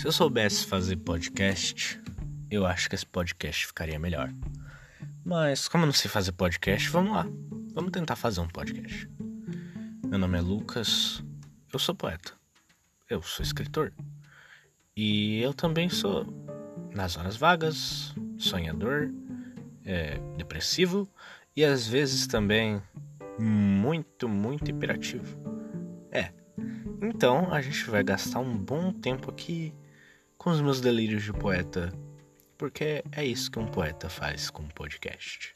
Se eu soubesse fazer podcast, eu acho que esse podcast ficaria melhor. Mas como eu não sei fazer podcast, vamos lá. Vamos tentar fazer um podcast. Meu nome é Lucas, eu sou poeta. Eu sou escritor. E eu também sou, nas horas vagas, sonhador, é, depressivo e às vezes também muito, muito hiperativo. É. Então a gente vai gastar um bom tempo aqui com os meus delírios de poeta, porque é isso que um poeta faz com um podcast.